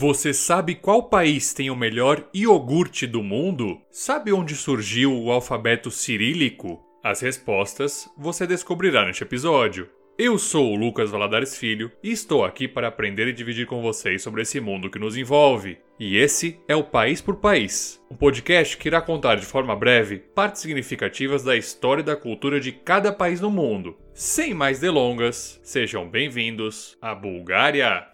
Você sabe qual país tem o melhor iogurte do mundo? Sabe onde surgiu o alfabeto cirílico? As respostas você descobrirá neste episódio. Eu sou o Lucas Valadares Filho e estou aqui para aprender e dividir com vocês sobre esse mundo que nos envolve. E esse é o País por País, um podcast que irá contar de forma breve partes significativas da história e da cultura de cada país no mundo. Sem mais delongas, sejam bem-vindos à Bulgária!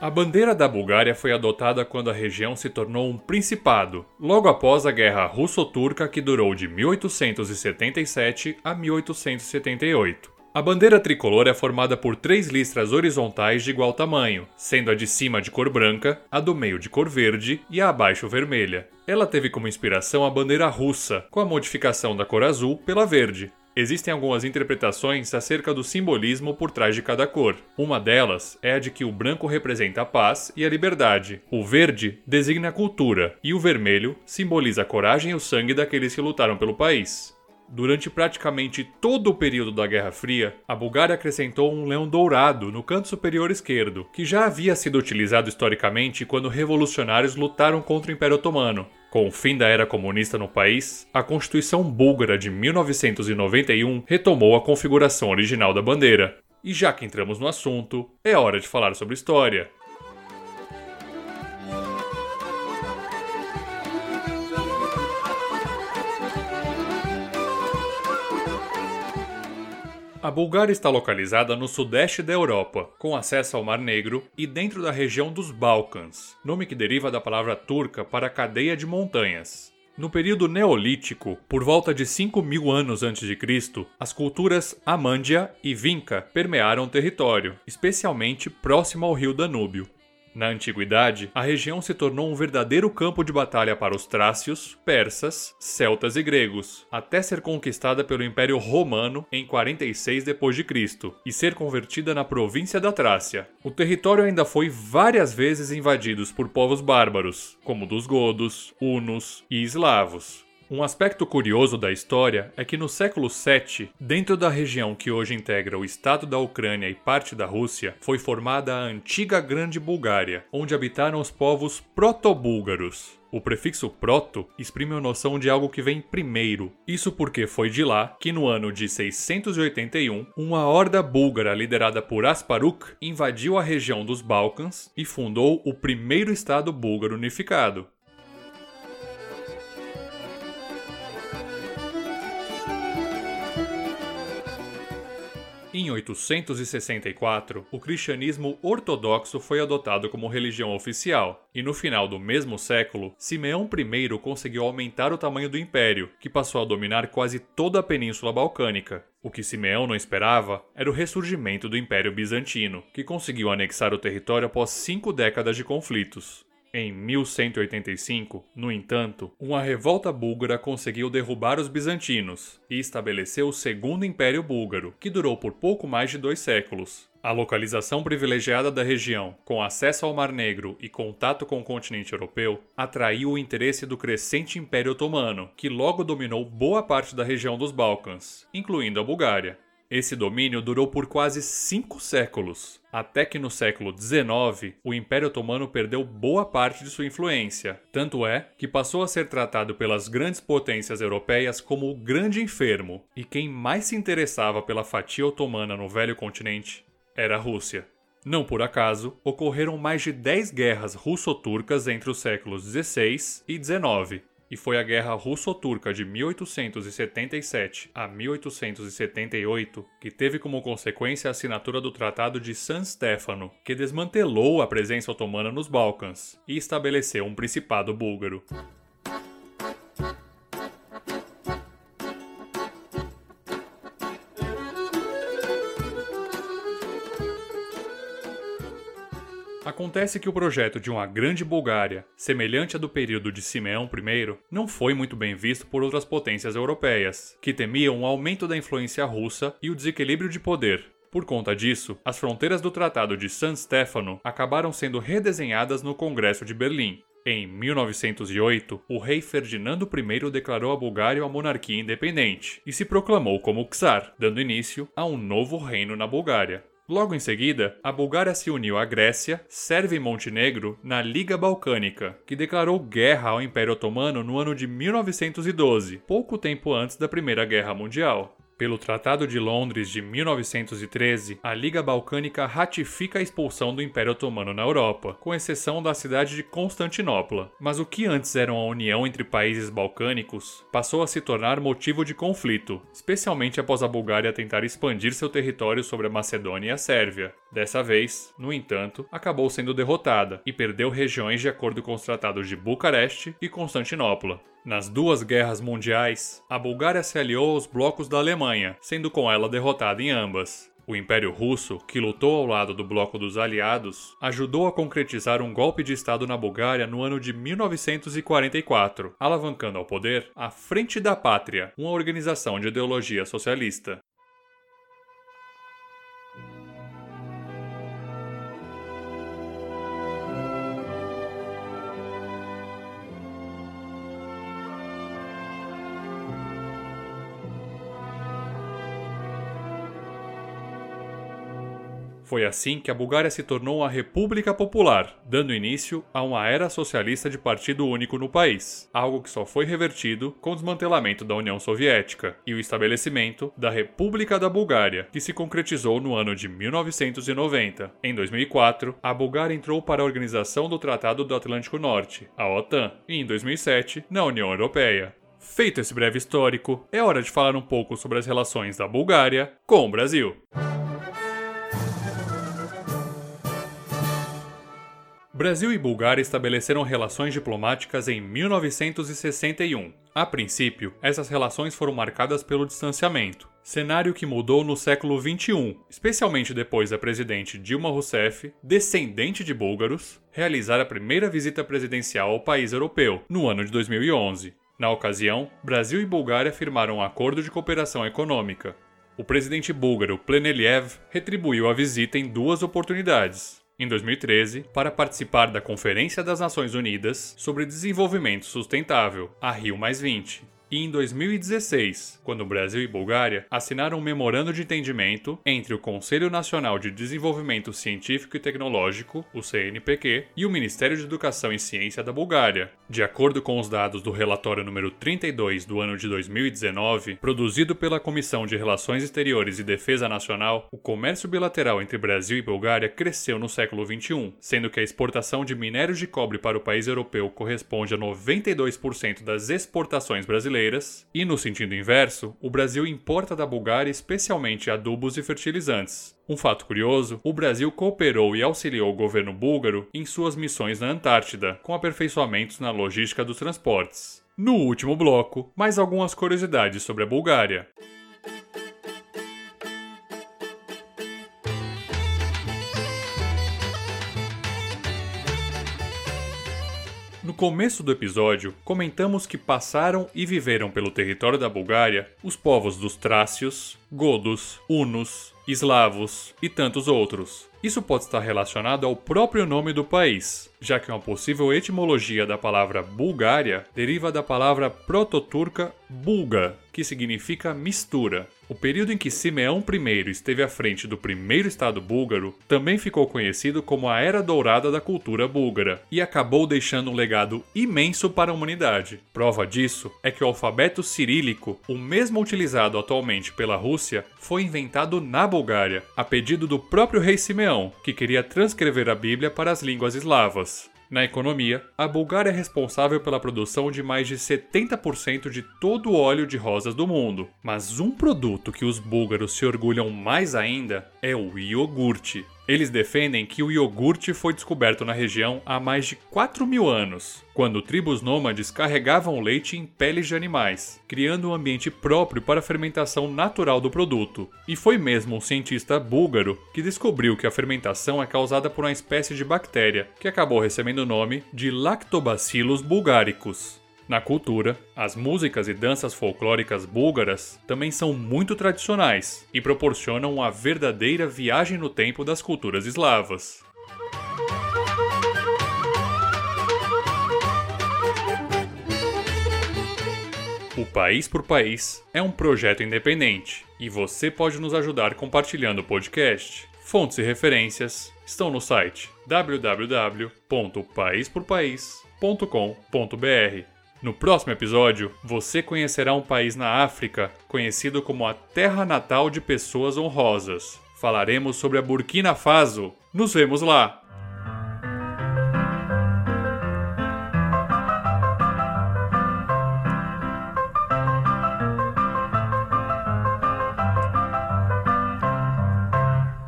A bandeira da Bulgária foi adotada quando a região se tornou um principado, logo após a Guerra Russo-Turca que durou de 1877 a 1878. A bandeira tricolor é formada por três listras horizontais de igual tamanho, sendo a de cima de cor branca, a do meio de cor verde e a abaixo vermelha. Ela teve como inspiração a bandeira russa, com a modificação da cor azul pela verde, Existem algumas interpretações acerca do simbolismo por trás de cada cor. Uma delas é a de que o branco representa a paz e a liberdade, o verde designa a cultura e o vermelho simboliza a coragem e o sangue daqueles que lutaram pelo país. Durante praticamente todo o período da Guerra Fria, a Bulgária acrescentou um leão dourado no canto superior esquerdo, que já havia sido utilizado historicamente quando revolucionários lutaram contra o Império Otomano. Com o fim da era comunista no país, a Constituição Búlgara de 1991 retomou a configuração original da bandeira. E já que entramos no assunto, é hora de falar sobre história. A Bulgária está localizada no sudeste da Europa, com acesso ao Mar Negro e dentro da região dos Balcãs, nome que deriva da palavra turca para cadeia de montanhas. No período neolítico, por volta de 5 mil anos antes de Cristo, as culturas Amândia e Vinca permearam o território, especialmente próximo ao rio Danúbio. Na antiguidade, a região se tornou um verdadeiro campo de batalha para os trácios, persas, celtas e gregos, até ser conquistada pelo Império Romano em 46 d.C. e ser convertida na província da Trácia. O território ainda foi várias vezes invadido por povos bárbaros, como dos godos, hunos e eslavos. Um aspecto curioso da história é que no século VII, dentro da região que hoje integra o estado da Ucrânia e parte da Rússia, foi formada a antiga Grande Bulgária, onde habitaram os povos proto-búlgaros. O prefixo proto exprime a noção de algo que vem primeiro. Isso porque foi de lá que, no ano de 681, uma horda búlgara liderada por Asparuk invadiu a região dos Balcãs e fundou o primeiro estado búlgaro unificado. Em 864, o cristianismo ortodoxo foi adotado como religião oficial, e no final do mesmo século, Simeão I conseguiu aumentar o tamanho do império, que passou a dominar quase toda a Península Balcânica. O que Simeão não esperava era o ressurgimento do Império Bizantino, que conseguiu anexar o território após cinco décadas de conflitos. Em 1185, no entanto, uma revolta búlgara conseguiu derrubar os bizantinos e estabeleceu o Segundo Império Búlgaro, que durou por pouco mais de dois séculos. A localização privilegiada da região, com acesso ao Mar Negro e contato com o continente europeu, atraiu o interesse do crescente Império Otomano, que logo dominou boa parte da região dos Balcãs, incluindo a Bulgária. Esse domínio durou por quase cinco séculos, até que no século XIX o Império Otomano perdeu boa parte de sua influência. Tanto é que passou a ser tratado pelas grandes potências europeias como o grande enfermo, e quem mais se interessava pela fatia otomana no velho continente era a Rússia. Não por acaso, ocorreram mais de 10 guerras russo-turcas entre os séculos XVI e XIX, e foi a Guerra Russo-Turca de 1877 a 1878 que teve como consequência a assinatura do Tratado de San Stefano, que desmantelou a presença otomana nos Balcãs e estabeleceu um principado búlgaro. Acontece que o projeto de uma grande Bulgária, semelhante à do período de Simeão I, não foi muito bem visto por outras potências europeias, que temiam o aumento da influência russa e o desequilíbrio de poder. Por conta disso, as fronteiras do Tratado de San Stefano acabaram sendo redesenhadas no Congresso de Berlim. Em 1908, o rei Ferdinando I declarou a Bulgária uma monarquia independente e se proclamou como czar, dando início a um novo reino na Bulgária. Logo em seguida, a Bulgária se uniu à Grécia, Sérvia e Montenegro na Liga Balcânica, que declarou guerra ao Império Otomano no ano de 1912, pouco tempo antes da Primeira Guerra Mundial. Pelo Tratado de Londres de 1913, a Liga Balcânica ratifica a expulsão do Império Otomano na Europa, com exceção da cidade de Constantinopla. Mas o que antes era uma união entre países balcânicos passou a se tornar motivo de conflito, especialmente após a Bulgária tentar expandir seu território sobre a Macedônia e a Sérvia. Dessa vez, no entanto, acabou sendo derrotada e perdeu regiões de acordo com os tratados de Bucareste e Constantinopla. Nas duas guerras mundiais, a Bulgária se aliou aos blocos da Alemanha, sendo com ela derrotada em ambas. O Império Russo, que lutou ao lado do bloco dos aliados, ajudou a concretizar um golpe de Estado na Bulgária no ano de 1944, alavancando ao poder a Frente da Pátria, uma organização de ideologia socialista. Foi assim que a Bulgária se tornou uma república popular, dando início a uma era socialista de partido único no país, algo que só foi revertido com o desmantelamento da União Soviética e o estabelecimento da República da Bulgária, que se concretizou no ano de 1990. Em 2004, a Bulgária entrou para a Organização do Tratado do Atlântico Norte, a OTAN, e em 2007, na União Europeia. Feito esse breve histórico, é hora de falar um pouco sobre as relações da Bulgária com o Brasil. Brasil e Bulgária estabeleceram relações diplomáticas em 1961. A princípio, essas relações foram marcadas pelo distanciamento, cenário que mudou no século XXI, especialmente depois da presidente Dilma Rousseff, descendente de búlgaros, realizar a primeira visita presidencial ao país europeu, no ano de 2011. Na ocasião, Brasil e Bulgária firmaram um acordo de cooperação econômica. O presidente búlgaro Pleneliev retribuiu a visita em duas oportunidades em 2013 para participar da Conferência das Nações Unidas sobre Desenvolvimento Sustentável, a Rio e em 2016, quando Brasil e Bulgária assinaram um memorando de entendimento entre o Conselho Nacional de Desenvolvimento Científico e Tecnológico, o CNPq, e o Ministério de Educação e Ciência da Bulgária. De acordo com os dados do relatório número 32 do ano de 2019, produzido pela Comissão de Relações Exteriores e Defesa Nacional, o comércio bilateral entre Brasil e Bulgária cresceu no século XXI, sendo que a exportação de minérios de cobre para o país europeu corresponde a 92% das exportações brasileiras brasileiras, e no sentido inverso, o Brasil importa da Bulgária especialmente adubos e fertilizantes. Um fato curioso: o Brasil cooperou e auxiliou o governo búlgaro em suas missões na Antártida, com aperfeiçoamentos na logística dos transportes. No último bloco, mais algumas curiosidades sobre a Bulgária. Começo do episódio, comentamos que passaram e viveram pelo território da Bulgária os povos dos Trácios, Godos, Hunos, Eslavos e tantos outros. Isso pode estar relacionado ao próprio nome do país, já que uma possível etimologia da palavra Bulgária deriva da palavra proto-turca bulga, que significa mistura. O período em que Simeão I esteve à frente do primeiro estado búlgaro também ficou conhecido como a Era Dourada da cultura búlgara e acabou deixando um legado imenso para a humanidade. Prova disso é que o alfabeto cirílico, o mesmo utilizado atualmente pela Rússia, foi inventado na Bulgária, a pedido do próprio rei Simeão, que queria transcrever a Bíblia para as línguas eslavas. Na economia, a Bulgária é responsável pela produção de mais de 70% de todo o óleo de rosas do mundo. Mas um produto que os búlgaros se orgulham mais ainda é o iogurte. Eles defendem que o iogurte foi descoberto na região há mais de 4 mil anos, quando tribos nômades carregavam leite em peles de animais, criando um ambiente próprio para a fermentação natural do produto. E foi mesmo um cientista búlgaro que descobriu que a fermentação é causada por uma espécie de bactéria, que acabou recebendo o nome de Lactobacillus bulgaricus. Na cultura, as músicas e danças folclóricas búlgaras também são muito tradicionais e proporcionam uma verdadeira viagem no tempo das culturas eslavas. O País por País é um projeto independente e você pode nos ajudar compartilhando o podcast. Fontes e referências estão no site www.paisporpais.com.br. No próximo episódio, você conhecerá um país na África conhecido como a terra natal de pessoas honrosas. Falaremos sobre a Burkina Faso. Nos vemos lá!